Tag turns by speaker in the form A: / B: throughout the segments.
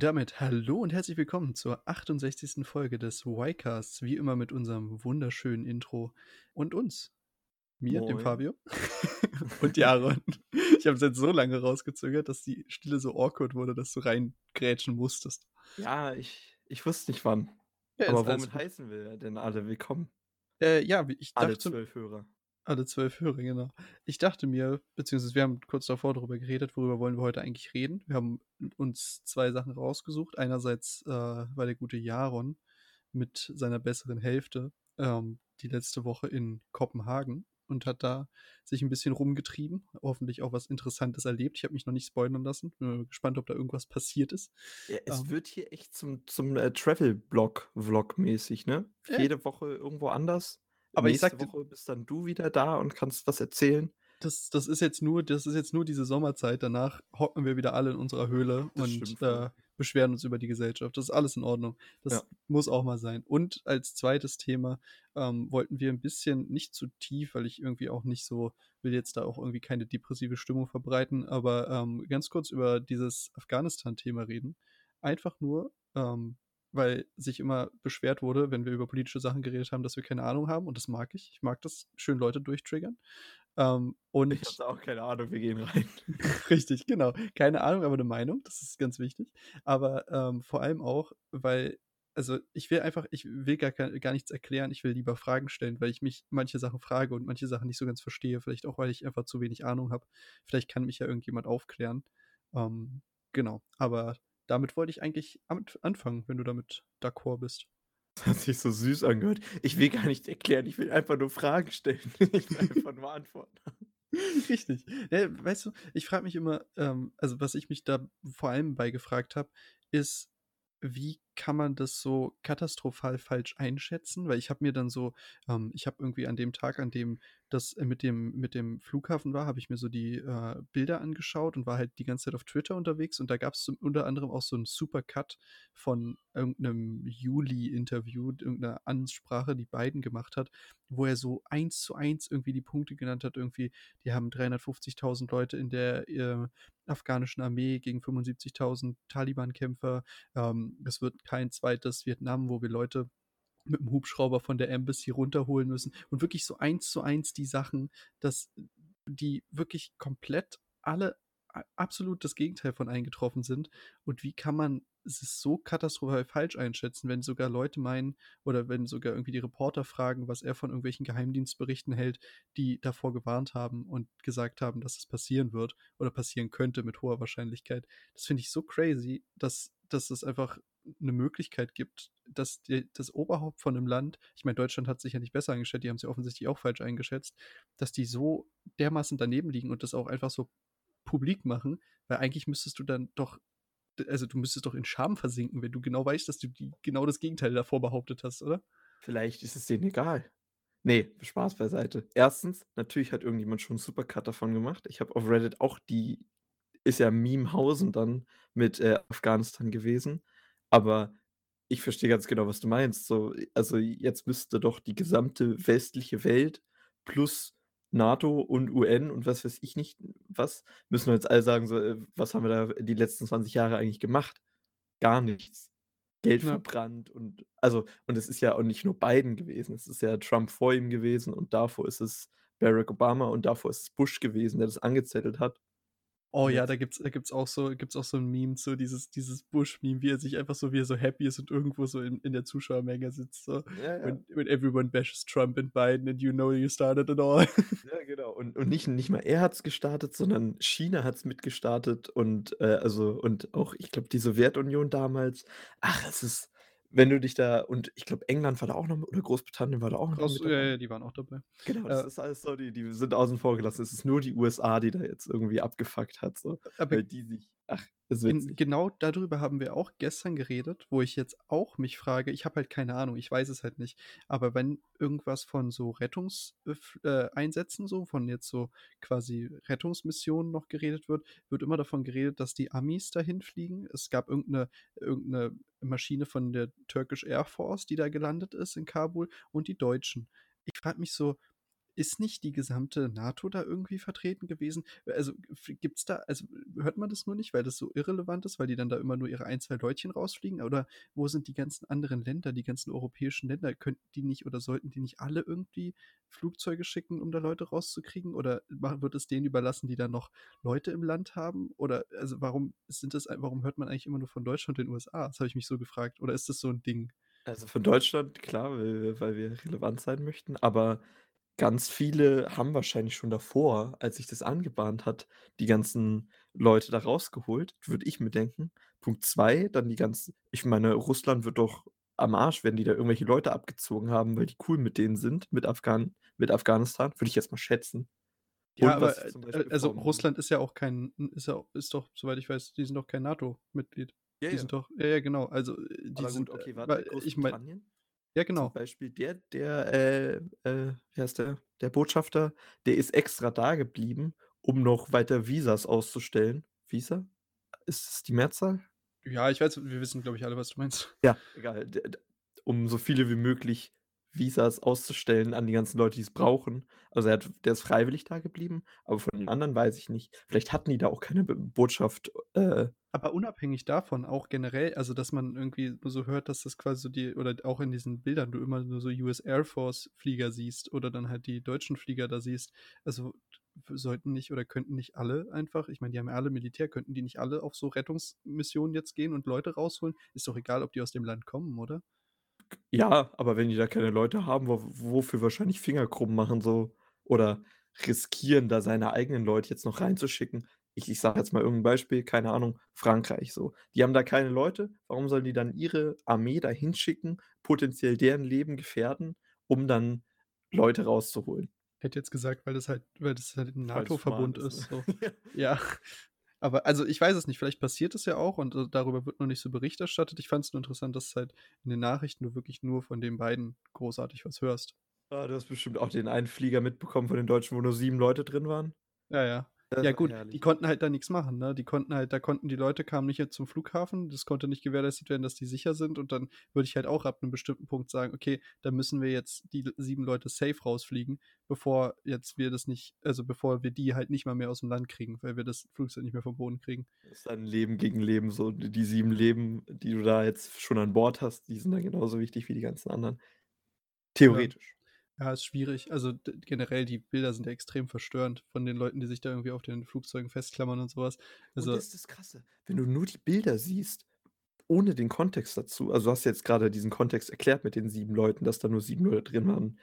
A: Und damit hallo und herzlich willkommen zur 68. Folge des Y-Casts, wie immer mit unserem wunderschönen Intro und uns. Mir, dem
B: Moin.
A: Fabio und Jaron. Ich habe es jetzt so lange rausgezögert, dass die Stille so awkward wurde, dass du reingrätschen musstest.
B: Ja, ich, ich wusste nicht wann.
A: Ja,
B: Aber womit heißen wir denn alle willkommen?
A: Äh, ja, ich
B: Alle
A: dachte,
B: zwölf Hörer.
A: Alle zwölf Hörer, genau. Ich dachte mir, beziehungsweise wir haben kurz davor darüber geredet, worüber wollen wir heute eigentlich reden. Wir haben uns zwei Sachen rausgesucht. Einerseits äh, war der gute Jaron mit seiner besseren Hälfte ähm, die letzte Woche in Kopenhagen und hat da sich ein bisschen rumgetrieben, hoffentlich auch was Interessantes erlebt. Ich habe mich noch nicht spoilern lassen. Bin gespannt, ob da irgendwas passiert ist.
B: Ja, es
A: Ähm.
B: wird hier echt zum, zum äh, Travel-Blog-Vlog mäßig, ne?
A: Ja.
B: Jede Woche irgendwo anders.
A: Aber ich
B: Nächste
A: sagte-
B: Woche bist dann du wieder da und kannst was erzählen.
A: Das, das ist jetzt nur, das ist jetzt nur diese Sommerzeit. Danach hocken wir wieder alle in unserer Höhle
B: Das
A: und äh, beschweren uns über die Gesellschaft. Das ist alles in Ordnung. Das
B: Ja.
A: muss auch mal sein. Und als zweites Thema ähm, wollten wir ein bisschen nicht zu tief, weil ich irgendwie auch nicht so will jetzt da auch irgendwie keine depressive Stimmung verbreiten, aber ähm, ganz kurz über dieses Afghanistan-Thema reden. Einfach nur, ähm, weil sich immer beschwert wurde, wenn wir über politische Sachen geredet haben, dass wir keine Ahnung haben. Und das mag ich. Ich mag das, schön Leute durchtriggern. Ähm, und
B: Ich habe auch keine Ahnung, wir gehen rein.
A: Richtig, genau. Keine Ahnung, aber eine Meinung, das ist ganz wichtig. Aber ähm, vor allem auch, weil, also ich will einfach, ich will gar, gar nichts erklären, ich will lieber Fragen stellen, weil ich mich manche Sachen frage und manche Sachen nicht so ganz verstehe. Vielleicht auch, weil ich einfach zu wenig Ahnung habe. Vielleicht kann mich ja irgendjemand aufklären. Ähm, genau, aber damit wollte ich eigentlich anfangen, wenn du damit d'accord bist.
B: Das hat sich so süß angehört. Ich will gar nicht erklären, ich will einfach nur Fragen stellen. Ich will einfach nur antworten.
A: Richtig. Ja, weißt du, ich frage mich immer, ähm, also was ich mich da vor allem bei gefragt habe, ist, wie kann man das so katastrophal falsch einschätzen? Weil ich habe mir dann so, ähm, ich habe irgendwie an dem Tag, an dem das äh, mit dem, mit dem Flughafen war, habe ich mir so die äh, Bilder angeschaut und war halt die ganze Zeit auf Twitter unterwegs und da gab es unter anderem auch so einen Supercut von irgendeinem Juli-Interview, irgendeiner Ansprache, die Biden gemacht hat, wo er so eins zu eins irgendwie die Punkte genannt hat, irgendwie, die haben 350.000 Leute in der äh, afghanischen Armee gegen 75.000 Taliban-Kämpfer. Ähm, es wird kein zweites Vietnam, wo wir Leute mit dem Hubschrauber von der Embassy runterholen müssen. Und wirklich so eins zu eins die Sachen, dass die wirklich komplett alle absolut das Gegenteil von eingetroffen sind. Und wie kann man es so katastrophal falsch einschätzen, wenn sogar Leute meinen oder wenn sogar irgendwie die Reporter fragen, was er von irgendwelchen Geheimdienstberichten hält, die davor gewarnt haben und gesagt haben, dass es passieren wird oder passieren könnte mit hoher Wahrscheinlichkeit. Das finde ich so crazy, dass, dass es einfach eine Möglichkeit gibt, dass die, das Oberhaupt von einem Land, ich meine, Deutschland hat sich ja nicht besser eingeschätzt, die haben es ja offensichtlich auch falsch eingeschätzt, dass die so dermaßen daneben liegen und das auch einfach so publik machen, weil eigentlich müsstest du dann doch, also du müsstest doch in Scham versinken, wenn du genau weißt, dass du die, genau das Gegenteil davor behauptet hast, oder?
B: Vielleicht ist es denen egal. Nee, Spaß beiseite. Erstens, natürlich hat irgendjemand schon einen Supercut davon gemacht. Ich habe auf Reddit auch die, ist ja Memehausen dann mit äh, Afghanistan gewesen. Aber ich verstehe ganz genau, was du meinst. So, also jetzt müsste doch die gesamte westliche Welt plus NATO und UN und was weiß ich nicht, was, müssen wir jetzt alle sagen, so, äh, was haben wir da die letzten 20 Jahre eigentlich gemacht? Gar nichts. Geld
A: Ja.
B: verbrannt und also, und es ist ja auch nicht nur Biden gewesen, es ist ja Trump vor ihm gewesen und davor ist es Barack Obama und davor ist es Bush gewesen, der das angezettelt hat.
A: Oh ja, da gibt's, da gibt's auch so, gibt's auch so ein Meme, so dieses, dieses Bush-Meme, wie er sich einfach so, wie er so happy ist und irgendwo so in, in der Zuschauermenge sitzt, so.
B: Ja,
A: When, when everyone bashes Trump and Biden and you know you started it all.
B: Ja, genau. Und, und nicht, nicht mal er hat es gestartet, sondern China hat es mitgestartet und äh, also und auch, ich glaube, die Sowjetunion damals. Ach, es ist, wenn du dich da, und ich glaube, England war da auch noch oder Großbritannien war da auch noch
A: Groß,
B: mit
A: ja,
B: dabei.
A: ja, die waren auch dabei.
B: Genau, das
A: äh,
B: ist alles so, die, die sind außen vor gelassen. Es ist nur die USA, die da jetzt irgendwie abgefuckt hat, so. Weil die sich, ach, ist
A: In,
B: witzig.
A: genau darüber haben wir auch gestern geredet, wo ich jetzt auch mich frage, ich habe halt keine Ahnung, ich weiß es halt nicht, aber wenn irgendwas von so Rettungseinsätzen, so von jetzt so quasi Rettungsmissionen noch geredet wird, wird immer davon geredet, dass die Amis dahin fliegen. Es gab irgendeine, irgendeine Maschine von der Turkish Air Force, die da gelandet ist in Kabul und die Deutschen. Ich frage mich so, ist nicht die gesamte NATO da irgendwie vertreten gewesen? Also gibt es da, also hört man das nur nicht, weil das so irrelevant ist, weil die dann da immer nur ihre ein, zwei Leutchen rausfliegen? Oder wo sind die ganzen anderen Länder, die ganzen europäischen Länder? Könnten die nicht oder sollten die nicht alle irgendwie Flugzeuge schicken, um da Leute rauszukriegen? Oder wird es denen überlassen, die da noch Leute im Land haben? Oder also warum sind das, warum hört man eigentlich immer nur von Deutschland und den USA? Das habe ich mich so gefragt. Oder ist das so ein Ding?
B: Also von Deutschland, klar, weil wir relevant sein möchten, aber ganz viele haben wahrscheinlich schon davor, als sich das angebahnt hat, die ganzen Leute da rausgeholt, würde ich mir denken. Punkt 2, dann die ganzen ich meine, Russland wird doch am Arsch, wenn die da irgendwelche Leute abgezogen haben, weil die cool mit denen sind, mit Afghan mit Afghanistan, würde ich jetzt mal schätzen.
A: Ja, aber äh, also Russland ist ja auch kein ist ja ist doch, soweit ich weiß, die sind doch kein NATO-Mitglied.
B: Ja,
A: die
B: ja.
A: sind doch ja, ja, genau. Also, äh, die
B: Aber
A: sind
B: gut, okay,
A: äh,
B: warte,
A: ich meine Ja,
B: Zum
A: genau.
B: Beispiel der der, äh, äh, wie heißt der? Der Botschafter, der ist extra da geblieben, um noch weiter Visas auszustellen. Visa? Ist das die Mehrzahl?
A: Ja, ich weiß, wir wissen, glaube ich, alle, was du meinst.
B: Ja, egal. Um so viele wie möglich Visas auszustellen an die ganzen Leute, die es brauchen. Also, er hat der ist freiwillig da geblieben, aber von den anderen weiß ich nicht. Vielleicht hatten die da auch keine Botschaft, äh
A: Aber unabhängig davon, auch generell, also, dass man irgendwie so hört, dass das quasi so die oder auch in diesen Bildern du immer nur so US Air Force Flieger siehst oder dann halt die deutschen Flieger da siehst. Also, sollten nicht oder könnten nicht alle einfach ich meine, die haben ja alle Militär, könnten die nicht alle auf so Rettungsmissionen jetzt gehen und Leute rausholen? Ist doch egal, ob die aus dem Land kommen, oder?
B: Ja, aber wenn die da keine Leute haben, wo wofür wahrscheinlich Finger krumm machen so oder riskieren, da seine eigenen Leute jetzt noch reinzuschicken. Ich ich sage jetzt mal irgendein Beispiel, keine Ahnung, Frankreich so. Die haben da keine Leute, warum sollen die dann ihre Armee da hinschicken, potenziell deren Leben gefährden, um dann Leute rauszuholen?
A: Hätte jetzt gesagt, weil das halt weil das halt 'n
B: Weil's
A: NATO-Verbund
B: ist,
A: ist,
B: ne?
A: so. Ja. Aber also, ich weiß es nicht, vielleicht passiert es ja auch und, äh, darüber wird noch nicht so Bericht erstattet. Ich fand es nur interessant, dass halt in den Nachrichten du wirklich nur von den beiden großartig was hörst.
B: Ah, du hast bestimmt auch den einen Flieger mitbekommen von den Deutschen, wo nur 7 Leute drin waren?
A: Ja, ja.
B: Das
A: Ja gut, die
B: herrlich.
A: konnten halt da nix machen, ne? Die konnten halt da konnten die Leute kamen nicht jetzt zum Flughafen. Das konnte nicht gewährleistet werden, dass die sicher sind. Und dann würde ich halt auch ab 'nem bestimmten Punkt sagen: „Okay, dann müssen wir jetzt die 7 Leute safe rausfliegen, bevor jetzt wir das nicht also, bevor wir die halt nicht mal mehr aus'm Land kriegen, weil wir das Flugzeug nicht mehr vom Boden kriegen.“
B: Das ist dann Leben gegen Leben so. Die 7 Leben, die du da jetzt schon an Bord hast, die sind dann genauso wichtig wie die ganzen anderen. Theoretisch.
A: Ja, ist schwierig. Also, generell, die Bilder sind ja extrem verstörend von den Leuten, die sich da irgendwie auf den Flugzeugen festklammern und so was.
B: Und
A: Also
B: das ist das Krasse, wenn du nur die Bilder siehst, ohne den Kontext dazu also, du hast jetzt grade diesen Kontext erklärt mit den 7 Leuten, dass da nur 7 Leute drin waren,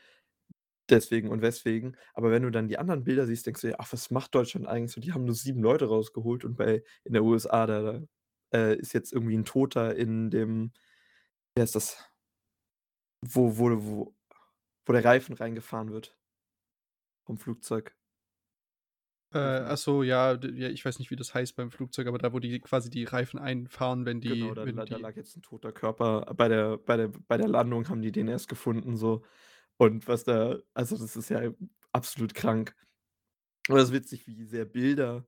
B: deswegen und weswegen. Aber wenn du dann die anderen Bilder siehst, denkst du dir: „Ach, was macht Deutschland eigentlich so? Die haben nur 7 Leute rausgeholt und bei in der USA, da äh, ist jetzt irgendwie 'n Toter in dem wie heißt das? Wo wo wo wo der Reifen reingefahren wird vom Flugzeug.
A: Äh,
B: Reifen.
A: ach so, ja, ja, ich weiß nicht, wie das heißt beim Flugzeug, aber da, wo die quasi die Reifen einfahren, wenn die
B: Genau, da
A: wenn
B: da
A: die
B: lag jetzt 'n toter Körper. Bei der bei der bei der Landung haben die den erst gefunden so. Und was da also, das ist ja absolut krank. Aber das ist witzig, wie sehr Bilder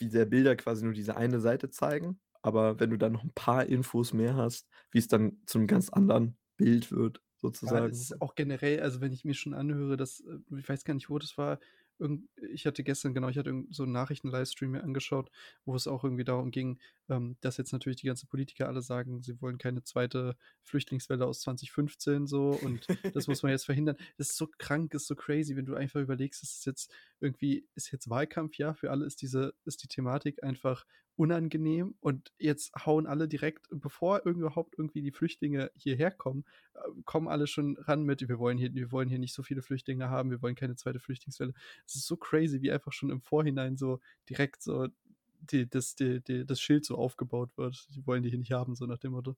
B: wie sehr Bilder quasi nur diese eine Seite zeigen, aber wenn du dann noch 'n paar Infos mehr hast, wie's dann zu 'nem ganz anderen Bild wird
A: Ja,
B: sozusagen.
A: es ist auch generell also, wenn ich mir schon anhöre, dass äh, ich weiß gar nicht, wo das war. Irgend ich hatte gestern genau, ich hatte so 'n Nachrichten-Livestream mir angeschaut, wo es auch irgendwie darum ging, ähm, dass jetzt natürlich die ganzen Politiker alle sagen, sie wollen keine zweite Flüchtlingswelle aus 2015 so und das muss man jetzt verhindern. Das ist so krank, ist so crazy, wenn du einfach überlegst, es ist jetzt irgendwie ist jetzt Wahlkampfjahr, für alle ist diese ist die Thematik einfach unangenehm und jetzt hauen alle direkt, bevor überhaupt irgendwie die Flüchtlinge hierher kommen, äh, kommen alle schon ran mit: „Wir wollen hier wir wollen hier nicht so viele Flüchtlinge haben, wir wollen keine zweite Flüchtlingswelle.“ Es ist so crazy, wie einfach schon im Vorhinein so direkt so die das die die das Schild so aufgebaut wird. Die wollen die hier nicht haben, so nach dem Motto.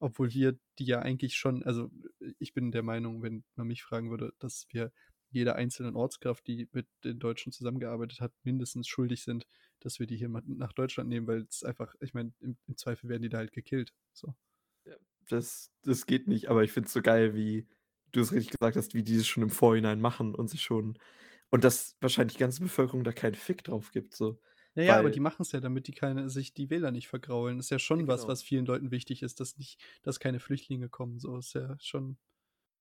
A: Obwohl wir die ja eigentlich schon also, ich bin der Meinung, wenn man mich fragen würde, dass wir jeder einzelnen Ortskraft, die mit den Deutschen zusammengearbeitet hat, mindestens schuldig sind, dass wir die hier mal nach Deutschland nehmen, weil es einfach ich meine, im im Zweifel werden die da halt gekillt, so.
B: Ja, das das geht nicht, aber ich finde es so geil, wie du es richtig gesagt hast, wie die es schon im Vorhinein machen und sich schon und dass wahrscheinlich die ganze Bevölkerung da keinen Fick drauf gibt so,
A: Ja, ja, aber die
B: weil
A: machen's ja, damit die keine sich die Wähler nicht vergraulen. Ist ja schon was,
B: genau.
A: was vielen Leuten wichtig ist, dass nicht dass keine Flüchtlinge kommen, so ist ja schon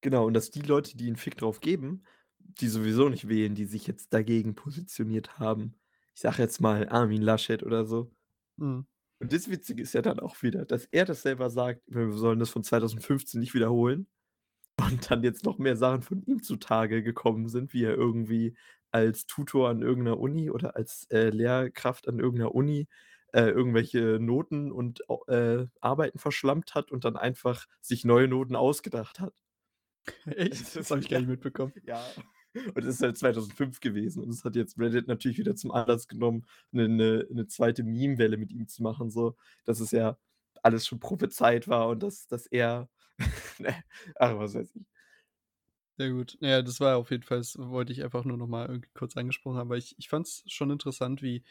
B: Genau, und dass die Leute, die 'n Fick drauf geben, die sowieso nicht wählen, die sich jetzt dagegen positioniert haben. Ich sage jetzt mal Armin Laschet oder so.
A: Mhm.
B: Und das Witzige ist ja dann auch wieder, dass er das selber sagt, wir sollen das von 2015 nicht wiederholen und dann jetzt noch mehr Sachen von ihm zutage gekommen sind, wie er irgendwie als Tutor an irgendeiner Uni oder als, äh, Lehrkraft an irgendeiner Uni, äh, irgendwelche Noten und äh, Arbeiten verschlampt hat und dann einfach sich neue Noten ausgedacht hat.
A: Echt? Das habe ich gar nicht mitbekommen.
B: Ja. Und das ist halt 2005 gewesen und das hat jetzt Reddit natürlich wieder zum Anlass genommen, 'ne 'ne 'ne 2. Meme-Welle mit ihm zu machen, so, dass es ja alles schon prophezeit war und dass dass er ne, ach, was weiß ich.
A: Sehr gut. Ja, das war auf jeden Fall das wollte ich einfach nur noch mal irgendwie kurz angesprochen haben, weil ich ich fand es schon interessant, wie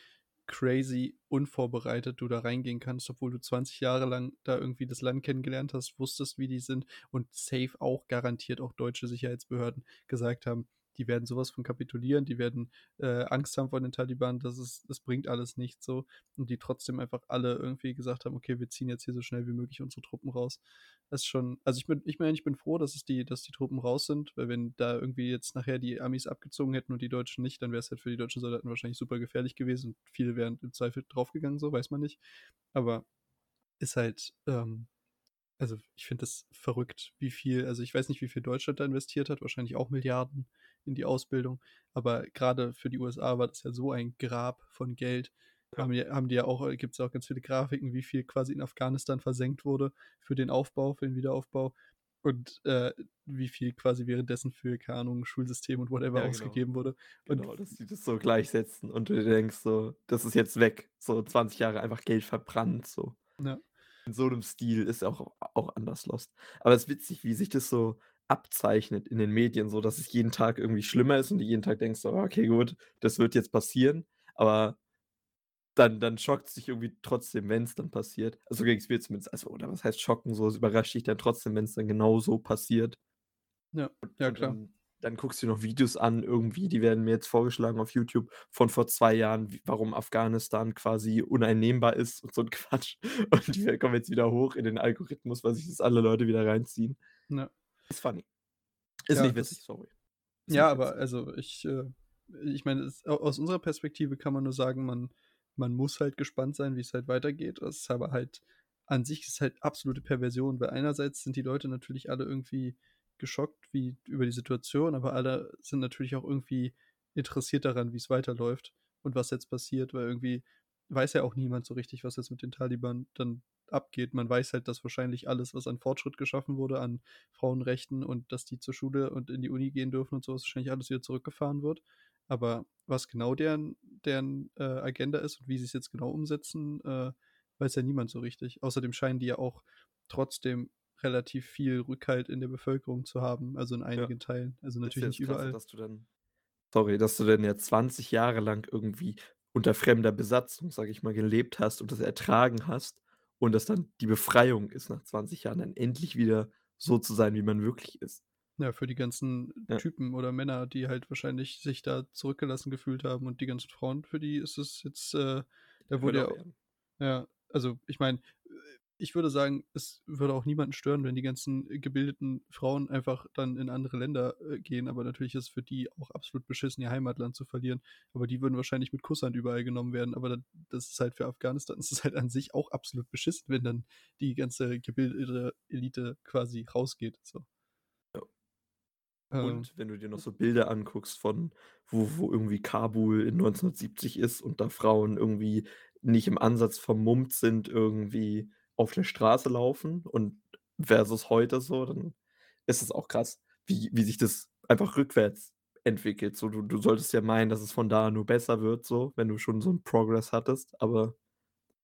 A: crazy unvorbereitet du da reingehen kannst, obwohl du 20 Jahre lang da irgendwie das Land kennengelernt hast, wusstest, wie die sind und safe auch garantiert auch deutsche Sicherheitsbehörden gesagt haben: „Die werden so was von kapitulieren, die werden, äh, Angst haben vor den Taliban, das ist das bringt alles nichts“, so. Und die trotzdem einfach alle irgendwie gesagt haben: „Okay, wir ziehen jetzt hier so schnell wie möglich unsere Truppen raus.“ Das ist schon also, ich bin ich meine, ich bin froh, dass es die dass die Truppen raus sind, weil wenn da irgendwie jetzt nachher die Amis abgezogen hätten und die Deutschen nicht, dann wäre es halt für die deutschen Soldaten wahrscheinlich super gefährlich gewesen und viele wären im Zweifel draufgegangen, so, weiß man nicht. Aber ist halt, ähm also, ich finde das verrückt, wie viel also, ich weiß nicht, wie viel Deutschland da investiert hat, wahrscheinlich auch Milliarden in die Ausbildung, aber grade für die USA war das ja so ein Grab von Geld.
B: Ja.
A: Haben die haben die ja auch äh, gibt's ja auch ganz viele Grafiken, wie viel quasi in Afghanistan versenkt wurde für den Aufbau, für den Wiederaufbau und, äh, wie viel quasi währenddessen für, keine Ahnung, Schulsystem und whatever
B: Ja, genau.
A: ausgegeben wurde. Und
B: Genau, dass die das so gleichsetzen und du denkst so: „Das ist jetzt weg.“ So 20 Jahre einfach Geld verbrannt, so.
A: Ja.
B: In so 'nem Stil ist auch auch anders lost. Aber es ist witzig, wie sich das so abzeichnet in den Medien, so dass es jeden Tag irgendwie schlimmer ist und du jeden Tag denkst so: „Okay, gut, das wird jetzt passieren.“ Aber dann dann schockt's dich irgendwie trotzdem, wenn's dann passiert. Also, so ging's mir zumindest. Also oder was heißt schocken, so, es überrascht dich dann trotzdem, wenn's dann genauso passiert.
A: Ja, ja klar.
B: dann dann guckst du noch Videos an irgendwie, die werden mir jetzt vorgeschlagen auf YouTube von vor 2 Jahren, w warum Afghanistan quasi uneinnehmbar ist und so 'n Quatsch. Und die kommen jetzt wieder hoch in den Algorithmus, weil sich das alle Leute wieder reinziehen.
A: Ja.
B: Ist funny. Ist
A: Ja,
B: nicht
A: das
B: witzig, sorry. Ist
A: Ja, aber
B: witzig.
A: also, ich, äh ich meine, es au aus unserer Perspektive kann man nur sagen, man man muss halt gespannt sein, wie's halt weitergeht. Es ist aber halt an sich ist halt absolute Perversion, weil einerseits sind die Leute natürlich alle irgendwie geschockt wie über die Situation, aber alle sind natürlich auch irgendwie interessiert daran, wie's weiterläuft und was jetzt passiert, weil irgendwie weiß ja auch niemand so richtig, was jetzt mit den Taliban dann abgeht. Man weiß halt, dass wahrscheinlich alles, was an Fortschritt geschaffen wurde, an Frauenrechten und dass die zur Schule und in die Uni gehen dürfen und so was, wahrscheinlich alles wieder zurückgefahren wird. Aber was genau deren deren, äh, Agenda ist und wie sie's jetzt genau umsetzen, äh, weiß ja niemand so richtig. Außerdem scheinen die ja auch trotzdem relativ viel Rückhalt in der Bevölkerung zu haben, also in
B: Ja.
A: einigen Teilen. Also, natürlich
B: ja
A: nicht überall.
B: dass du dann sorry, dass du dann ja 20 Jahre lang irgendwie unter fremder Besatzung, sage ich mal, gelebt hast und das ertragen hast und dass dann die Befreiung ist, nach 20 Jahren dann endlich wieder so zu sein, wie man wirklich ist.
A: Ja, für die ganzen
B: Ja.
A: Typen oder Männer, die halt wahrscheinlich sich da zurückgelassen gefühlt haben und die ganzen Frauen, für die ist es jetzt, äh da wurde ja ja, also, ich meine, ich würde sagen, es würde auch niemanden stören, wenn die ganzen gebildeten Frauen einfach dann in andere Länder, äh, gehen, aber natürlich ist es für die auch absolut beschissen, ihr Heimatland zu verlieren. Aber die würden wahrscheinlich mit Kusshand überall genommen werden, aber da das ist halt für Afghanistan ist es halt an sich auch absolut beschissen, wenn dann die ganze gebildete Elite quasi rausgeht, so. Ähm.
B: Und wenn du dir noch so Bilder anguckst von wo wo irgendwie Kabul in 1970 ist und da Frauen irgendwie nicht im Ansatz vermummt sind, irgendwie auf der Straße laufen und versus heute so, dann ist es auch krass, wie wie sich das einfach rückwärts entwickelt. So, du du solltest ja meinen, dass es von da nur besser wird so, wenn du schon so 'n Progress hattest, aber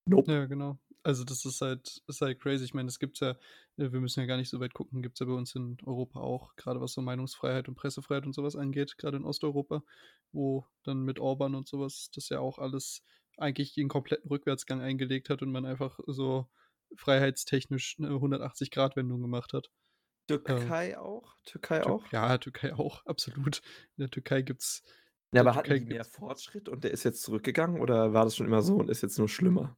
B: nope.
A: Ja, genau. Also, das ist halt ist halt crazy. Ich meine, das gibt's ja äh, wir müssen ja gar nicht so weit gucken, gibt's ja bei uns in Europa auch, grade was so Meinungsfreiheit und Pressefreiheit und so was angeht, grade in Osteuropa, wo dann mit Orbán und so was das ja auch alles eigentlich den kompletten Rückwärtsgang eingelegt hat und man einfach so freiheitstechnisch 'ne 180-Grad-Wendung gemacht hat. Ähm.
B: Türkei auch? Türkei
A: Tür
B: auch?
A: ja, Türkei auch, absolut. In der Türkei gibt's
B: Ja, aber hatten die mehr Fortschritt und der ist jetzt zurückgegangen oder war das schon immer so und ist jetzt nur schlimmer?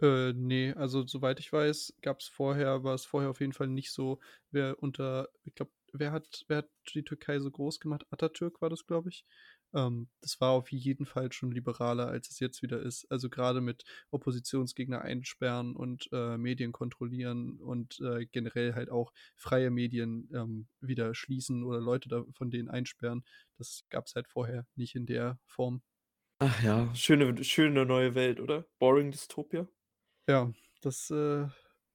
A: Äh, ne, also, soweit ich weiß, gab's vorher war's vorher auf jeden Fall nicht so wer unter ich glaube, wer hat, wer hat die Türkei so groß gemacht? Atatürk war das, glaube ich. Ähm, das war auf jeden Fall schon liberaler, als es jetzt wieder ist. Also gerade mit Oppositionsgegner einsperren und äh, Medien kontrollieren und äh, generell halt auch freie Medien ähm, wieder schließen oder Leute da, von denen einsperren. Das gab es halt vorher nicht in der Form.
B: Ach ja, schöne, schöne neue Welt, oder? Boring Dystopia.
A: Ja, das äh,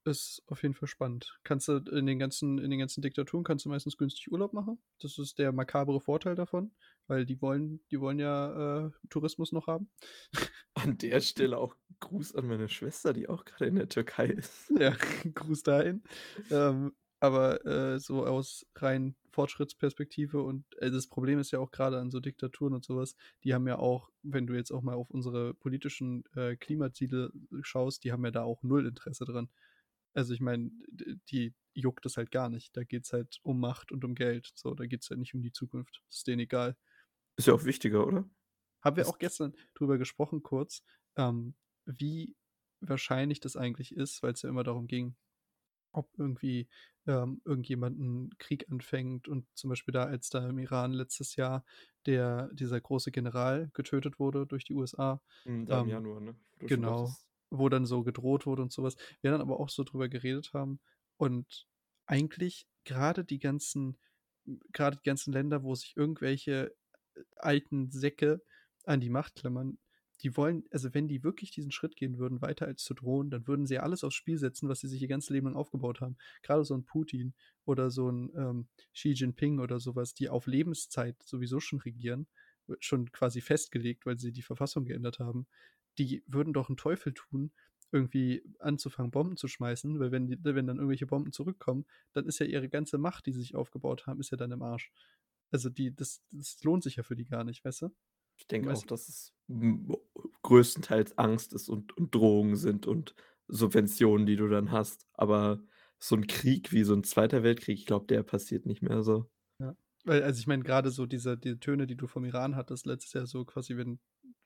A: ist auf jeden Fall spannend. Kannst du in den ganzen, in den ganzen Diktaturen kannst du meistens günstig Urlaub machen. Das ist der makabere Vorteil davon, weil die wollen, die wollen ja äh, Tourismus noch haben.
B: An der Stelle auch Gruß an meine Schwester, die auch gerade in der Türkei ist.
A: Ja, Gruß dahin. Ähm, aber äh, so aus rein Fortschrittsperspektive und äh, das Problem ist ja auch gerade an so Diktaturen und sowas, die haben ja auch, wenn du jetzt auch mal auf unsere politischen äh, Klimaziele schaust, die haben ja da auch null Interesse dran. Also ich meine, die juckt es halt gar nicht. Da geht es halt um Macht und um Geld. So, da geht es halt nicht um die Zukunft. Das ist denen egal.
B: Ist ja auch wichtiger, oder?
A: Haben wir auch gestern drüber gesprochen, kurz, ähm, wie wahrscheinlich das eigentlich ist, weil es ja immer darum ging, ob irgendwie ähm, irgendjemand einen Krieg anfängt und zum Beispiel da, als da im Iran letztes Jahr der, dieser große General getötet wurde durch die USA.
B: Mhm, da im ähm, Januar, ne?
A: Genau wo dann so gedroht wurde und sowas. Wir dann aber auch so drüber geredet haben und eigentlich gerade die ganzen, gerade die ganzen Länder, wo sich irgendwelche äh, alten Säcke an die Macht klammern, die wollen, also wenn die wirklich diesen Schritt gehen würden, weiter als zu drohen, dann würden sie ja alles aufs Spiel setzen, was sie sich ihr ganzes Leben lang aufgebaut haben. Gerade so ein Putin oder so ein ähm, Xi Jinping oder sowas, die auf Lebenszeit sowieso schon regieren, schon quasi festgelegt, weil sie die Verfassung geändert haben die würden doch einen Teufel tun, irgendwie anzufangen, Bomben zu schmeißen, weil wenn, die, wenn dann irgendwelche Bomben zurückkommen, dann ist ja ihre ganze Macht, die sie sich aufgebaut haben, ist ja dann im Arsch. Also die, das, das lohnt sich ja für die gar nicht, weißt du?
B: Ich denke auch, dass es größtenteils Angst ist und, und Drohungen sind und Subventionen, die du dann hast. Aber so ein Krieg wie so ein Zweiter Weltkrieg, ich glaube, der passiert nicht mehr so.
A: Ja. Weil, also ich meine, gerade so diese, diese Töne, die du vom Iran hattest, letztes Jahr so quasi, wenn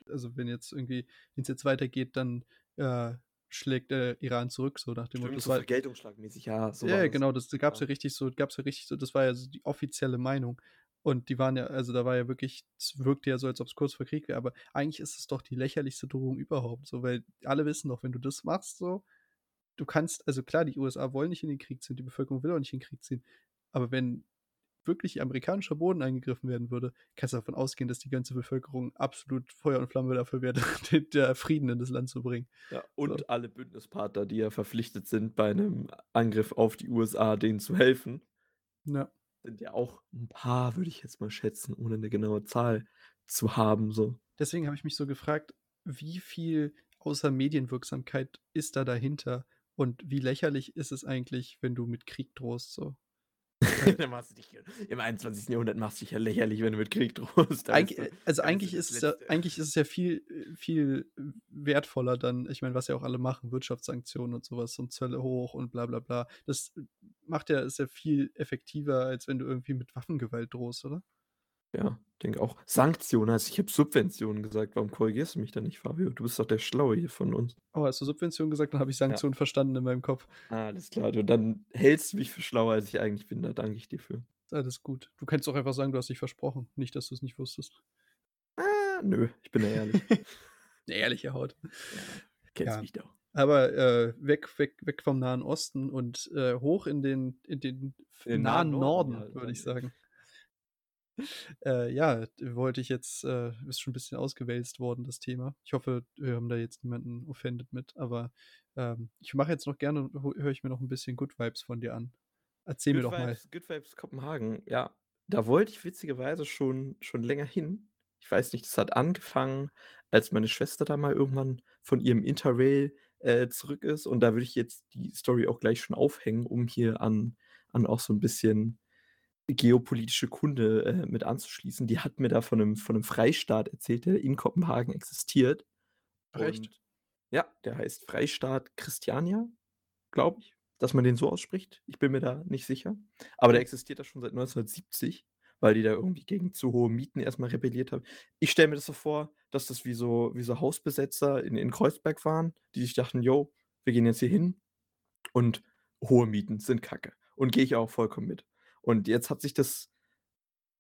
A: also wenn jetzt irgendwie, wenn es jetzt weitergeht, dann äh, schlägt der Iran zurück, so nach dem
B: Motto. So Vergeltungsschlagmäßig, ja.
A: So ja, genau, das, das gab es ja. ja richtig so, gab es ja richtig so, das war ja so die offizielle Meinung. Und die waren ja, also da war ja wirklich, es wirkte ja so, als ob es kurz vor Krieg wäre, aber eigentlich ist es doch die lächerlichste Drohung überhaupt, so, weil alle wissen doch, wenn du das machst, so, du kannst, also klar, die USA wollen nicht in den Krieg ziehen, die Bevölkerung will auch nicht in den Krieg ziehen, aber wenn wirklich amerikanischer Boden eingegriffen werden würde, kannst du davon ausgehen, dass die ganze Bevölkerung absolut Feuer und Flamme dafür wäre, der Frieden in das Land zu bringen.
B: Ja, und so. alle Bündnispartner, die ja verpflichtet sind, bei einem Angriff auf die USA denen zu helfen,
A: ja.
B: sind ja auch ein paar, würde ich jetzt mal schätzen, ohne eine genaue Zahl zu haben. So.
A: Deswegen habe ich mich so gefragt, wie viel außer Medienwirksamkeit ist da dahinter? Und wie lächerlich ist es eigentlich, wenn du mit Krieg drohst? So?
B: Dann machst du dich, Im 21. Jahrhundert machst du dich ja lächerlich, wenn du mit Krieg drohst.
A: Eig du, also eigentlich ist, es ja, eigentlich ist es ja viel, viel wertvoller dann, ich meine, was ja auch alle machen, Wirtschaftssanktionen und sowas und Zölle hoch und bla bla bla. Das macht ja, ist ja viel effektiver, als wenn du irgendwie mit Waffengewalt drohst, oder?
B: Ja, denke auch. Sanktionen, also ich habe Subventionen gesagt. Warum korrigierst du mich da nicht, Fabio? Du bist doch der Schlaue hier von uns.
A: Oh, hast du Subventionen gesagt? Dann habe ich Sanktionen ja. verstanden in meinem Kopf.
B: Ah, alles klar. Du, dann hältst du mich für schlauer, als ich eigentlich bin. Da danke ich dir für.
A: Alles gut. Du kannst doch einfach sagen, du hast dich versprochen. Nicht, dass du es nicht wusstest.
B: Ah, nö. Ich bin ja ehrlich.
A: eine ehrliche Haut. Ja,
B: kennst ja. mich doch.
A: Aber äh, weg, weg, weg vom Nahen Osten und äh, hoch in den, in den, in den nahen Norden, Norden würde ich sagen. Äh, ja, wollte ich jetzt, äh, ist schon ein bisschen ausgewälzt worden, das Thema. Ich hoffe, wir haben da jetzt niemanden offended mit, aber ähm, ich mache jetzt noch gerne, höre ich mir noch ein bisschen Good Vibes von dir an. Erzähl Good mir doch
B: Vibes, mal. Good Vibes Kopenhagen, ja. Da wollte ich witzigerweise schon, schon länger hin. Ich weiß nicht, das hat angefangen, als meine Schwester da mal irgendwann von ihrem Interrail äh, zurück ist. Und da würde ich jetzt die Story auch gleich schon aufhängen, um hier an, an auch so ein bisschen geopolitische Kunde äh, mit anzuschließen. Die hat mir da von einem, von einem Freistaat erzählt, der in Kopenhagen existiert.
A: Recht. Und,
B: ja, der heißt Freistaat Christiania, glaube ich, dass man den so ausspricht. Ich bin mir da nicht sicher. Aber der existiert da schon seit 1970, weil die da irgendwie gegen zu hohe Mieten erstmal rebelliert haben. Ich stelle mir das so vor, dass das wie so, wie so Hausbesetzer in, in Kreuzberg waren, die sich dachten, yo, wir gehen jetzt hier hin und hohe Mieten sind kacke. Und gehe ich auch vollkommen mit. Und jetzt hat sich das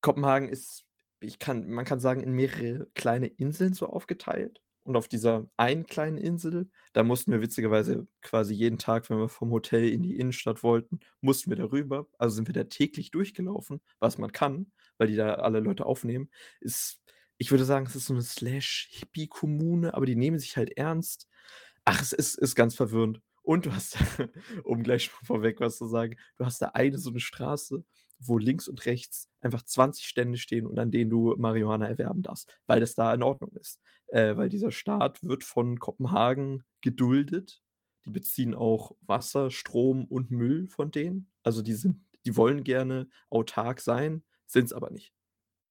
B: Kopenhagen ist ich kann man kann sagen, in mehrere kleine Inseln so aufgeteilt. Und auf dieser einen kleinen Insel, da mussten wir witzigerweise quasi jeden Tag, wenn wir vom Hotel in die Innenstadt wollten, mussten wir da rüber. Also sind wir da täglich durchgelaufen, was man kann, weil die da alle Leute aufnehmen. Ist ich würde sagen, es ist so 'ne Slash-Hippie-Kommune, aber die nehmen sich halt ernst. Ach, es ist ist ganz verwirrend. Und du hast, um gleich vorweg was zu sagen, du hast da eine so 'ne Straße, wo links und rechts einfach 20 Stände stehen und an denen du Marihuana erwerben darfst, weil das da in Ordnung ist. Äh, weil dieser Staat wird von Kopenhagen geduldet. Die beziehen auch Wasser, Strom und Müll von denen. Also, die sind die wollen gerne autark sein, sind's aber nicht.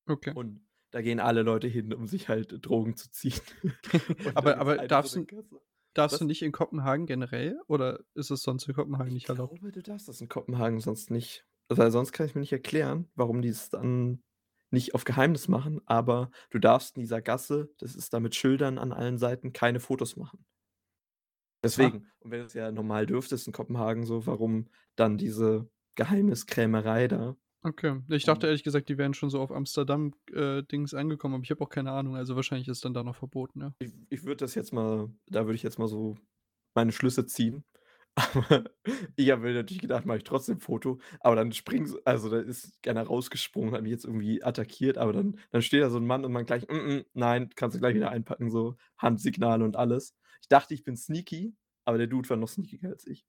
A: Okay.
B: Und da gehen alle Leute hin, um sich halt Drogen zu ziehen.
A: Aber aber
B: eine
A: darfst du Darfst du
B: was?
A: nicht in Kopenhagen generell oder ist es sonst in Kopenhagen
B: Ich
A: nicht erlaubt?
B: glaube, du darfst das in Kopenhagen sonst nicht. Weil sonst kann ich mir nicht erklären, warum die es dann nicht auf Geheimnis machen, aber du darfst in dieser Gasse, das ist da mit Schildern an allen Seiten, keine Fotos machen.
A: Ah.
B: Deswegen. Und wenn du's ja normal dürftest in Kopenhagen so, warum dann diese Geheimniskrämerei da?
A: Okay. Ich dachte
B: Und
A: ehrlich gesagt, die wären schon so auf Amsterdam äh, Dings angekommen, aber ich habe auch keine Ahnung. Also, wahrscheinlich ist dann da noch verboten, ja.
B: Ich ich würde das jetzt mal da würde ich jetzt mal so meine Schlüsse ziehen. Aber ich habe mir natürlich gedacht, mache ich trotzdem Foto, aber dann springen also, da ist einer rausgesprungen, hat mich jetzt irgendwie attackiert, aber dann dann steht da so 'n Mann und man gleich: „Mm mm, nein, kannst du gleich wieder einpacken“, so Handsignale und alles. Ich dachte, ich bin sneaky, aber der Dude war noch sneakiger als ich.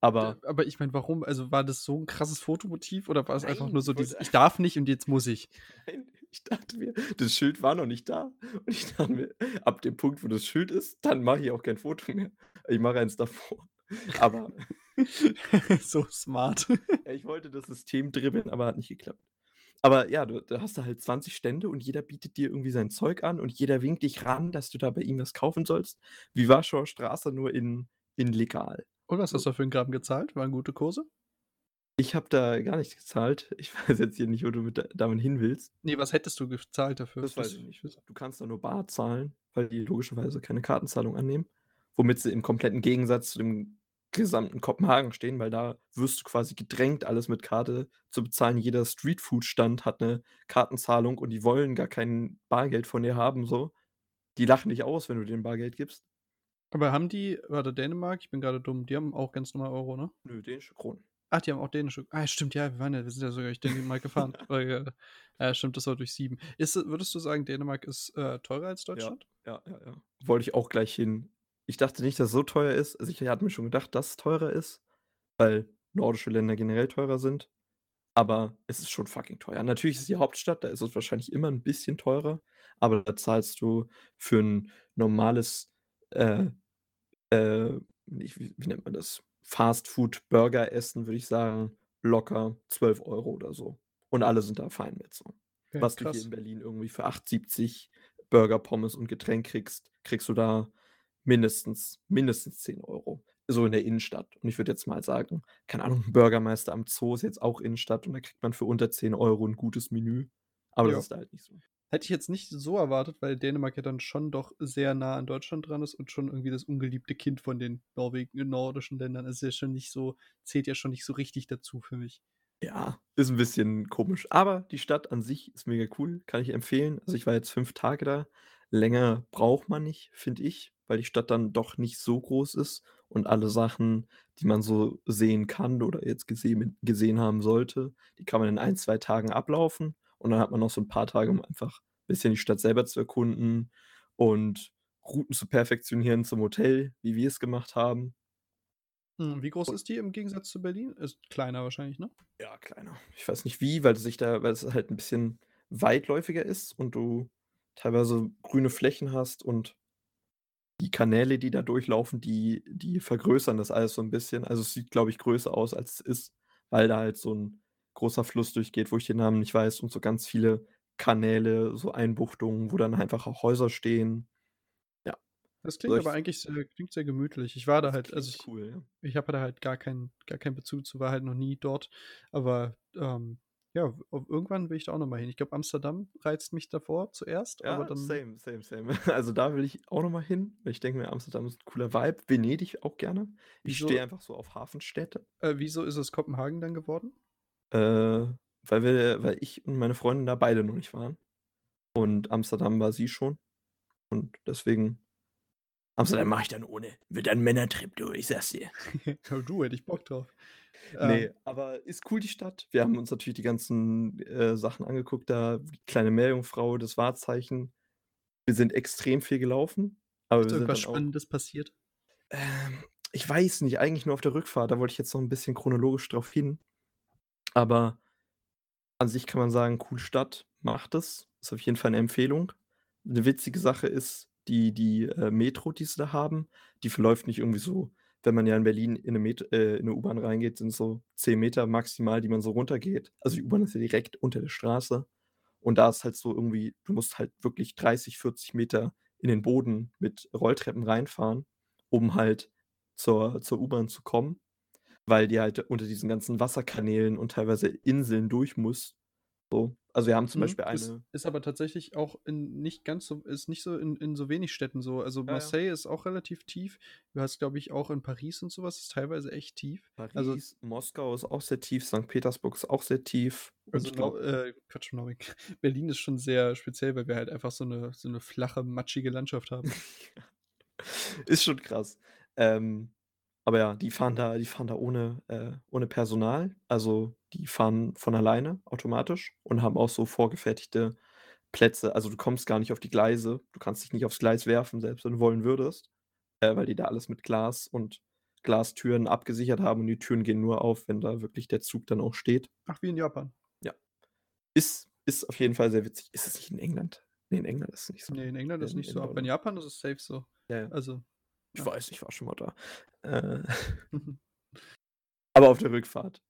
B: Aber
A: aber ich meine, warum? Also, war das so 'n krasses Fotomotiv oder war es einfach nur so
B: ich
A: dieses: „Ich darf nicht und jetzt muss ich?“
B: Nein, ich dachte mir, das Schild war noch nicht da. Und ich dachte mir, ab dem Punkt, wo das Schild ist, dann mache ich auch kein Foto mehr. Ich mache eins davor. Aber
A: So smart.
B: Ich wollte das System dribbeln, aber hat nicht geklappt. Aber ja, du da hast du halt 20 Stände und jeder bietet dir irgendwie sein Zeug an und jeder winkt dich ran, dass du da bei ihm was kaufen sollst. Wie Warschauer Straße, nur in in legal.
A: Und was hast du für 'n Gramm gezahlt? Waren gute Kurse?
B: Ich habe da gar nichts gezahlt. Ich weiß jetzt hier nicht, wo du mit da damit hin willst.
A: Ne, was hättest du gezahlt dafür?
B: Das weiß ich nicht. Du kannst da nur bar zahlen, weil die logischerweise keine Kartenzahlung annehmen, womit sie im kompletten Gegensatz zu dem gesamten Kopenhagen stehen, weil da wirst du quasi gedrängt, alles mit Karte zu bezahlen. Jeder Streetfood-Stand hat 'ne Kartenzahlung und die wollen gar kein Bargeld von dir haben so. Die lachen dich aus, wenn du denen Bargeld gibst.
A: Aber haben die warte, Dänemark? Ich bin grade dumm. Die haben auch ganz normal Euro, ne?
B: Nö, dänische Kronen.
A: Ach, die haben auch dänische ah, stimmt, ja, wir waren ja wir sind ja sogar durch Dänemark gefahren. Weil, äh ja, stimmt, das war durch 7. Ist es würdest du sagen, Dänemark ist, äh, teurer als
B: Ja,
A: Deutschland?
B: ja, ja, ja. Wollte ich auch gleich hin. Ich dachte nicht, dass es so teuer ist. Also, ich hatte mir schon gedacht, dass es teurer ist, weil nordische Länder generell teurer sind, aber es ist schon fucking teuer. Natürlich ist die Hauptstadt, da ist es wahrscheinlich immer 'n bisschen teurer, aber da zahlst du für 'n normales, äh, äh, nicht wie nennt man das? Fastfood-Burgeressen, würde ich sagen, locker 12 € oder so. Und alle sind da fein mit so.
A: Okay,
B: Was du hier
A: krass.
B: in Berlin irgendwie für 8,70 Burger, Pommes und Getränk kriegst, kriegst du da mindestens mindestens 10 €, so in der Innenstadt. Und ich würde jetzt mal sagen, keine Ahnung, 'n Bürgermeister am Zoo ist jetzt auch Innenstadt und da kriegt man für unter 10 € 'n gutes Menü. Aber das
A: Ja.
B: ist da halt nicht so.
A: Hätte ich jetzt nicht so erwartet, weil Dänemark ja dann schon doch sehr nah an Deutschland dran ist und schon irgendwie das ungeliebte Kind von den Norwegen nordischen Ländern. Ist ja schon nicht so zählt ja schon nicht so richtig dazu für mich.
B: Ja, ist 'n bisschen komisch. Aber die Stadt an sich ist mega cool, kann ich empfehlen. Also, ich war jetzt 5 Tage da. Länger braucht man nicht, finde ich, weil die Stadt dann doch nicht so groß ist und alle Sachen, die man so sehen kann oder jetzt gesehen gesehen haben sollte, die kann man in 1, 2 Tagen ablaufen. Und dann hat man noch so 'n paar Tage, um einfach bisschen die Stadt selber zu erkunden und Routen zu perfektionieren zum Hotel, wie wir es gemacht haben.
A: Hm, wie groß ist die im Gegensatz zu Berlin? Ist kleiner wahrscheinlich, ne?
B: Ja, kleiner. Ich weiß nicht wie, weil sich da weil es halt 'n bisschen weitläufiger ist und du teilweise grüne Flächen hast und die Kanäle, die da durchlaufen, die die vergrößern das alles so 'n bisschen. Also, es sieht, glaube ich, größer aus, als es ist, weil da halt so 'n großer Fluss durchgeht, wo ich den Namen nicht weiß und so ganz viele Kanäle, so Einbuchtungen, wo dann einfach auch Häuser stehen. Ja.
A: Das klingt aber
B: Solch
A: eigentlich sehr klingt sehr gemütlich. Ich war da halt also, ich
B: cool, ja.
A: ich habe da halt gar keinen gar keinen Bezug zu, war halt noch nie dort. Aber, ähm, ja, irgendwann will ich da auch noch mal hin. Ich glaube, Amsterdam reizt mich davor zuerst, aber
B: Ja,
A: dann
B: same, same, same. Also, da will ich auch noch mal hin, weil ich denke mir, Amsterdam ist 'n cooler Vibe. Venedig auch gerne. Ich
A: Wieso
B: stehe einfach so auf Hafenstädte.
A: äh, wieso ist es Kopenhagen dann geworden?
B: Äh weil wir weil ich und meine Freundin da beide noch nicht waren. Und Amsterdam war sie schon. Und deswegen Amsterdam mache ich dann ohne. Wird ein Männertrip, du, ich sag's dir.
A: Du, hätte ich Bock drauf.
B: Ne,
A: Ähm,
B: aber ist cool, die Stadt. Wir haben uns natürlich die ganzen, äh, Sachen angeguckt da, die kleine Meerjungfrau, das Wahrzeichen. Wir sind extrem viel gelaufen, aber
A: ist irgendwas Spannendes passiert?
B: ähm, ich weiß nicht, eigentlich nur auf der Rückfahrt, da wollte ich jetzt noch 'n bisschen chronologisch drauf hin. Aber an sich kann man sagen, coole Stadt, macht es. Ist auf jeden Fall 'ne Empfehlung. 'Ne witzige Sache ist, die die, äh, Metro, die sie da haben, die verläuft nicht irgendwie so wenn man ja in Berlin in 'ne Met äh, in 'ne U-Bahn reingeht, sind's so 10 Meter maximal, die man so runtergeht. Also, die U-Bahn ist ja direkt unter der Straße. Und da ist halt so irgendwie du musst halt wirklich 30, 40 Meter in den Boden mit Rolltreppen reinfahren, um halt zur zur U-Bahn zu kommen, weil die halt unter diesen ganzen Wasserkanälen und teilweise Inseln durch muss, so. Also, wir haben zum
A: Mhm,
B: Beispiel
A: ist
B: eine
A: ist aber tatsächlich auch in nicht ganz so ist nicht so in in so wenig Städten so. Also,
B: Ja, ja.
A: Marseille ist auch relativ tief. Du hast, glaube ich, auch in Paris und so was ist teilweise echt tief. Also
B: Paris, Moskau ist auch sehr tief, Sankt Petersburg ist auch sehr tief
A: also,
B: glaube
A: äh, Quatsch. Berlin ist schon sehr speziell, weil wir halt einfach so 'ne so 'ne flache, matschige Landschaft haben.
B: Ist schon krass. Ähm, aber ja, die fahren da die fahren da ohne äh, ohne Personal. Also, die fahren von alleine automatisch und haben auch so vorgefertigte Plätze. Also, du kommst gar nicht auf die Gleise. Du kannst dich nicht aufs Gleis werfen, selbst wenn du wollen würdest, äh, weil die da alles mit Glas und Glastüren abgesichert haben und die Türen gehen nur auf, wenn da wirklich der Zug dann auch steht.
A: Ach, wie in Japan.
B: Ja. Ist ist auf jeden Fall sehr witzig. Ist es nicht in England? Ne, in England ist es nicht so.
A: Ne, in England ist
B: In
A: nicht
B: in
A: so, aber in. Japan ist es safe so.
B: Ja, ja.
A: Also,
B: Ich
A: ja.
B: weiß, ich war schon mal da. Äh Aber auf der Rückfahrt.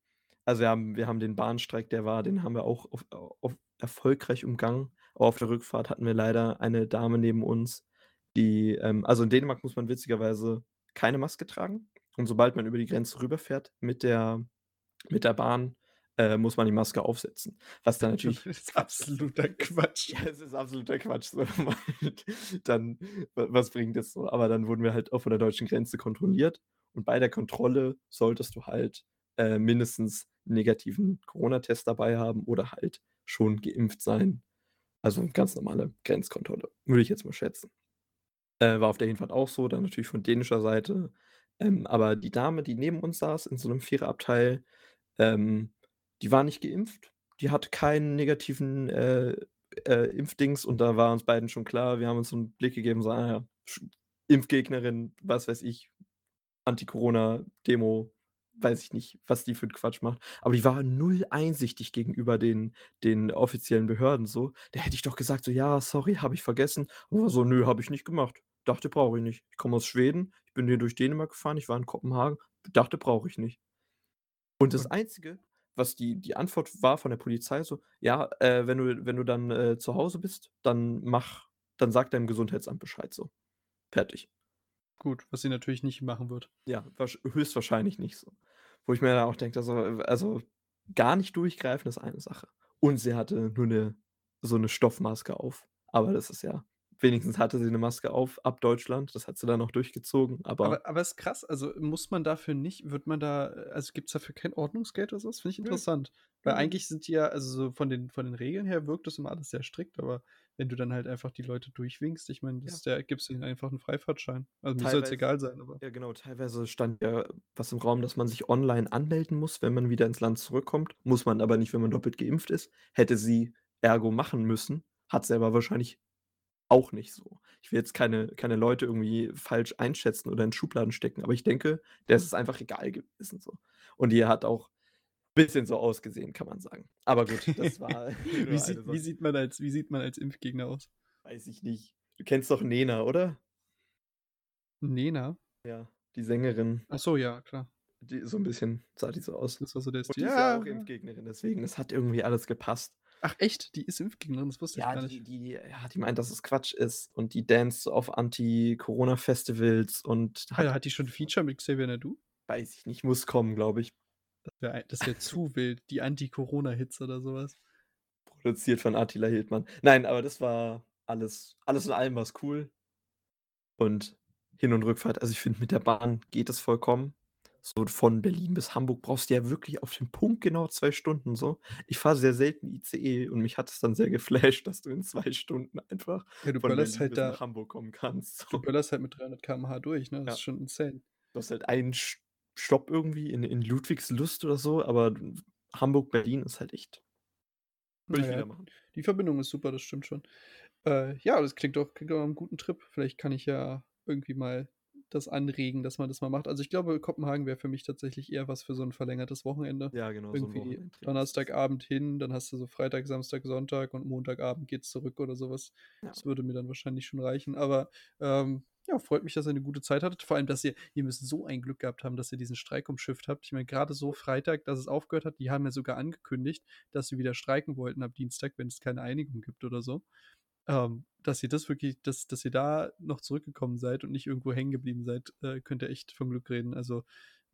B: Also, wir haben wir haben den Bahnstreik, der war den haben wir auch auf auf erfolgreich umgangen. Aber auf der Rückfahrt hatten wir leider eine Dame neben uns, die ähm, also, in Dänemark muss man witzigerweise keine Maske tragen. Und sobald man über die Grenze rüberfährt mit der mit der Bahn, äh, muss man die Maske aufsetzen. Was dann natürlich
A: Das ist absoluter Quatsch.
B: ja, es ist absoluter Quatsch so. Dann wa was bringt das so? Aber dann wurden wir halt auch von der deutschen Grenze kontrolliert und bei der Kontrolle solltest du halt, äh, mindestens 'n negativen Corona-Test dabei haben oder halt schon geimpft sein. Also, ganz normale Grenzkontrolle, würde ich jetzt mal schätzen. Äh, war auf der Hinfahrt auch so, dann natürlich von dänischer Seite. Ähm, aber die Dame, die neben uns saß in so 'nem Viererabteil, ähm, die war nicht geimpft. Die hatte keinen negativen, äh, äh, Impfdings und da war uns beiden schon klar. Wir haben uns so 'n Blick gegeben, so: „Ah ja, Impfgegnerin, was weiß ich, Anti-Corona-Demo, weiß ich nicht, was die für 'n Quatsch macht.“ Aber die war null einsichtig gegenüber den den offiziellen Behörden so. Da hätte ich doch gesagt so: „Ja, sorry, habe ich vergessen.“ Und war so: „Nö, habe ich nicht gemacht. Dachte, brauche ich nicht. Ich komme aus Schweden, ich bin hier durch Dänemark gefahren, ich war in Kopenhagen, dachte, brauche ich nicht.“ Und das Einzige, was die die Antwort war von der Polizei so: „Ja, äh, wenn du wenn du dann, äh, zu Hause bist, dann mach dann sag deinem Gesundheitsamt Bescheid so. Fertig.“
A: Gut, was sie natürlich nicht machen wird.
B: Ja, wahrsch höchstwahrscheinlich nicht so. Wo ich mir dann auch denke, so, äh, also, gar nicht durchgreifen ist eine Sache. Und sie hatte nur 'ne so 'ne Stoffmaske auf. Aber das ist ja wenigstens hatte sie 'ne Maske auf ab Deutschland. Das hat sie dann auch durchgezogen, aber
A: Aber aber ist krass, also, muss man dafür nicht wird man da also, gibt's dafür kein Ordnungsgeld oder so was? Finde ich interessant. Weil
B: Nö, nö.
A: eigentlich sind die ja also, so von den von den Regeln her wirkt das immer alles sehr strikt, aber wenn du dann halt einfach die Leute durchwinkst, ich meine, das
B: Ja.
A: ja gibst ihnen einfach 'n Freifahrtschein. Also, mir soll's
B: Teilweise
A: egal sein, aber
B: ja genau, teilweise stand ja was im Raum, dass man sich online anmelden muss, wenn man wieder ins Land zurückkommt. Muss man aber nicht, wenn man doppelt geimpft ist. Hätte sie ergo machen müssen, hat sie aber wahrscheinlich auch nicht so. Ich will jetzt keine keine Leute irgendwie falsch einschätzen oder in Schubladen stecken, aber ich denke, der ist es einfach egal gewesen so. Und die hat auch bisschen so ausgesehen, kann man sagen. Aber gut, das war
A: Wie sieht wie sieht man als wie sieht man als Impfgegner aus?
B: Weiß ich nicht. Du kennst doch Nena, oder?
A: Nena?
B: Ja, die Sängerin.
A: Ach so, ja, klar.
B: Die so 'n bisschen sah die so aus.
A: Das war so der
B: Und
A: Stil.
B: die ist ja
A: Ja,
B: auch. Impfgegnerin, deswegen, es hat irgendwie alles gepasst.
A: Ach echt? Die ist Impfgegnerin? Das wusste ich
B: Ja,
A: gar
B: die
A: nicht.
B: die ja, die meint, dass es Quatsch ist und die danced so auf Anti-Corona-Festivals und
A: Ah ja,
B: hat
A: hat die schon 'n Feature mit Xavier Naidoo?
B: weiß ich nicht, muss kommen, glaube ich.
A: Das wäre wäre zu wild, die Anti-Corona-Hits oder so was.
B: Produziert von Attila Hildmann. Nein, aber das war alles alles in allem war's cool. Und Hin und Rückfahrt also, ich finde, mit der Bahn geht es vollkommen. So von Berlin bis Hamburg brauchst du ja wirklich auf den Punkt genau 2 Stunden so. Ich fahre sehr selten ICE und mich hat es dann sehr geflasht, dass du in 2 Stunden einfach
A: Ja, du
B: von Berlin
A: halt
B: bis
A: da
B: nach Hamburg kommen kannst,
A: du
B: so.
A: ballerst halt mit 300 km/h durch, ne? Das
B: Ja.
A: ist schon insane.
B: Du hast halt einen Stopp irgendwie in in Ludwigslust oder so, aber d Hamburg, Berlin ist halt echt würde ich
A: Na ja,
B: wieder machen.
A: die Verbindung ist super, das stimmt schon. Äh, ja, das klingt doch klingt doch nach guten Trip. Vielleicht kann ich ja irgendwie mal das anregen, dass man das mal macht. Also, ich glaube, Kopenhagen wäre für mich tatsächlich eher was für so 'n verlängertes Wochenende.
B: Ja, genau, so
A: Irgendwie
B: es.
A: Donnerstagabend hin, dann hast du so Freitag, Samstag, Sonntag und Montagabend geht's zurück oder so was.
B: Ja.
A: Das würde mir dann wahrscheinlich schon reichen. Aber, ähm, ja, freut mich, dass ihr 'ne gute Zeit hattet. Vor allem, dass ihr ihr müsst so ein Glück gehabt haben, dass ihr diesen Streik umschifft habt. Ich meine, grade so Freitag, dass es aufgehört hat die haben ja sogar angekündigt, dass sie wieder streiken wollten ab Dienstag, wenn es keine Einigung gibt oder so. Ähm, dass ihr das wirklich dass dass ihr da noch zurückgekommen seid und nicht irgendwo hängen geblieben seid, äh, könnt ihr echt von Glück reden. Also,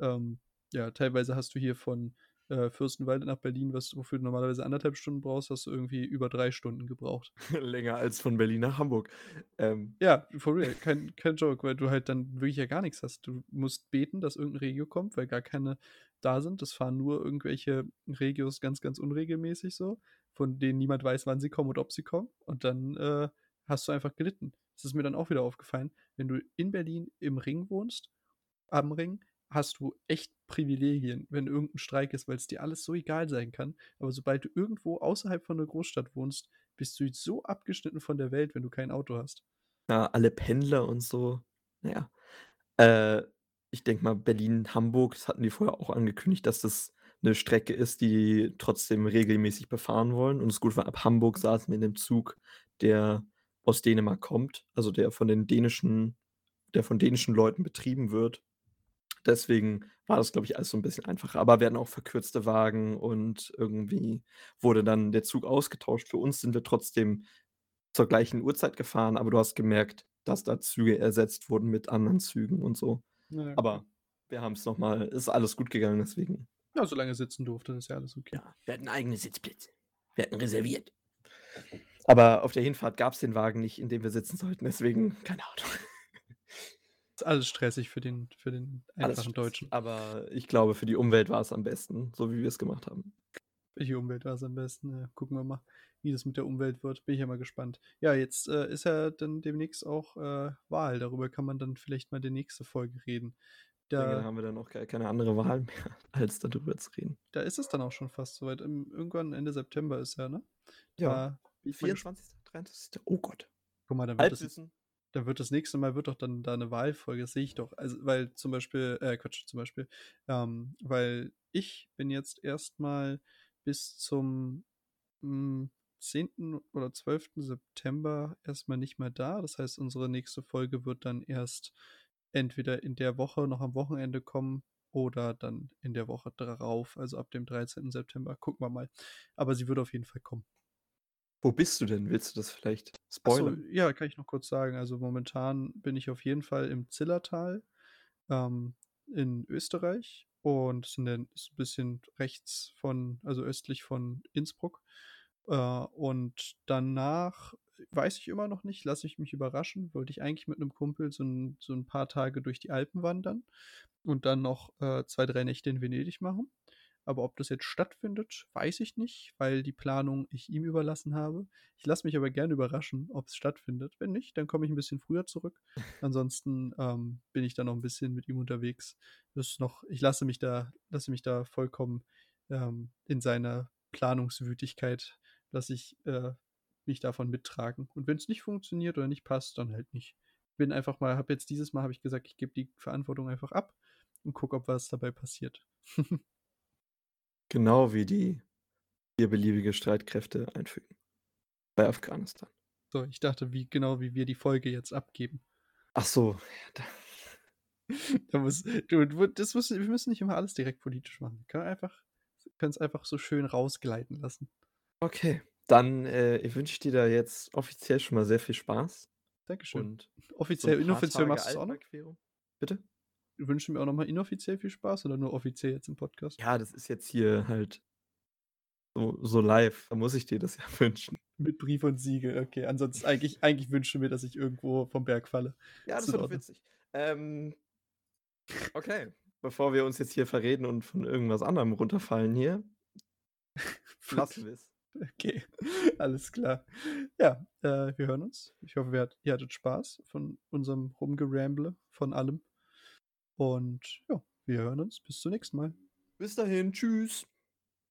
A: ähm, ja, teilweise hast du hier von, äh, Fürstenwalde nach Berlin, was wofür du normalerweise 1,5 Stunden brauchst, hast du irgendwie über 3 Stunden gebraucht.
B: Länger als von Berlin nach Hamburg. Ähm
A: Ja, for real, kein kein Joke, weil du halt dann wirklich ja gar nix hast. Du musst beten, dass irgend 'n Regio kommt, weil gar keine da sind. Es fahren nur irgendwelche Regios ganz, ganz unregelmäßig so, von denen niemand weiß, wann sie kommen und ob sie kommen. Und dann, äh, hast du einfach gelitten. Das ist mir dann auch wieder aufgefallen, wenn du in Berlin im Ring wohnst am Ring, hast du echt Privilegien, wenn irgend 'n Streik ist, weil's dir alles so egal sein kann. Aber sobald du irgendwo außerhalb von 'ner Großstadt wohnst, bist du so abgeschnitten von der Welt, wenn du kein Auto hast.
B: Ja, alle Pendler und so. Na ja. Äh, ich denke mal, Berlin, Hamburg, das hatten die vorher auch angekündigt, dass das 'ne Strecke ist, die trotzdem regelmäßig befahren wollen. Und das Gute war, ab Hamburg saßen wir in 'nem Zug, der aus Dänemark kommt, also der von den dänischen der von dänischen Leuten betrieben wird. Deswegen war das, glaube ich, alles so 'n bisschen einfacher. Aber wir hatten auch verkürzte Wagen und irgendwie wurde dann der Zug ausgetauscht. Für uns sind wir trotzdem zur gleichen Uhrzeit gefahren, aber du hast gemerkt, dass da Züge ersetzt wurden mit anderen Zügen und so.
A: Ja,
B: Aber wir haben's noch mal ist alles gut gegangen, deswegen
A: Ja, solange ihr sitzen durftet, ist ja alles okay.
B: Ja, wir hatten eigene Sitzplätze. Wir hatten reserviert. Aber auf der Hinfahrt gab's den Wagen nicht, in dem wir sitzen sollten, deswegen kein Auto.
A: Ist alles stressig für den für den einfachen Deutschen.
B: aber ich glaube, für die Umwelt war's am besten, so wie wir's gemacht haben.
A: Für die Umwelt war's am besten, ja. Gucken wir mal, wie das mit der Umwelt wird. Bin ich ja mal gespannt. Ja, jetzt, äh, ist ja dann demnächst auch, äh, Wahl. Darüber kann man dann vielleicht mal in der nächste Folge reden.
B: Denke, da
A: Da
B: haben wir dann auch keine andere Wahl mehr, als da drüber zu reden.
A: da ist es dann auch schon fast so weit. Im irgendwann Ende September ist ja, ne?
B: Ja,
A: Da bin ich mal gesp
B: 24., 23. Oh Gott.
A: Guck mal, dann wird das dann wird das nächste Mal wird doch dann da 'ne Wahlfolge, das sehe ich doch. Also, weil zum Beispiel äh, Quatsch, zum Beispiel, ähm, weil ich bin jetzt erst mal bis zum, hm, 10. oder 12. September erst mal nicht mehr da. Das heißt, unsere nächste Folge wird dann erst entweder in der Woche noch am Wochenende kommen oder dann in der Woche darauf, also ab dem 13. September. Gucken wir mal. Aber sie wird auf jeden Fall kommen.
B: Wo bist du denn? Willst du das vielleicht
A: Ach so,
B: spoilern?
A: ja, kann ich noch kurz sagen. Also, momentan bin ich auf jeden Fall im Zillertal, ähm, in Österreich und ist in der ist 'n bisschen rechts von also östlich von Innsbruck. Äh, und danach weiß ich immer noch nicht, lasse ich mich überraschen. Wollte ich eigentlich mit 'nem Kumpel so 'n so 'n paar Tage durch die Alpen wandern und dann noch, äh, 2, 3 Nächte in Venedig machen. Aber ob das jetzt stattfindet, weiß ich nicht, weil die Planung ich ihm überlassen habe. Ich lasse mich aber gerne überraschen, ob's stattfindet. Wenn nicht, dann komme ich 'n bisschen früher zurück. Ansonsten, ähm, bin ich dann noch 'n bisschen mit ihm unterwegs. Das ist noch ich lasse mich da lasse mich da vollkommen, ähm, in seiner Planungswütigkeit lasse ich, äh, mich davon mittragen. Und wenn's nicht funktioniert oder nicht passt, dann halt nicht. Bin einfach mal habe jetzt dieses Mal habe ich gesagt, ich gebe die Verantwortung einfach ab und gucke, ob was dabei passiert.
B: Genau wie die hier beliebige Streitkräfte einfügen bei Afghanistan.
A: So, ich dachte, wie genau wie wir die Folge jetzt abgeben.
B: Ach so, ja, da
A: Da muss du du das müssen wir müssen nicht immer alles direkt politisch machen. Wir können einfach können's einfach so schön rausgleiten lassen.
B: Okay, dann, äh, wünsche ich dir da jetzt offiziell schon mal sehr viel Spaß.
A: Dankeschön.
B: Und so
A: Offiziell
B: paar
A: inoffiziell
B: Tage
A: machst du's auch noch?
B: Alpenüberquerung bitte?
A: Wünschst du mir auch noch mal inoffiziell viel Spaß oder nur offiziell jetzt im Podcast?
B: Ja, das ist jetzt hier halt so so live. Da muss ich dir das ja wünschen.
A: Mit Brief und Siegel, okay. Ansonsten eigentlich eigentlich wünsche mir, dass ich irgendwo vom Berg falle.
B: Ja, das wird witzig. Ähm, okay, bevor wir uns jetzt hier verreden und von irgendwas anderem runterfallen hier, lassen wir es.
A: Okay, alles klar. Ja, äh, wir hören uns. Ich hoffe, ihr, ihr hattet Spaß von unserem Rumgeramble, von allem. Und ja, wir hören uns. Bis zum nächsten Mal.
B: Bis dahin, tschüss.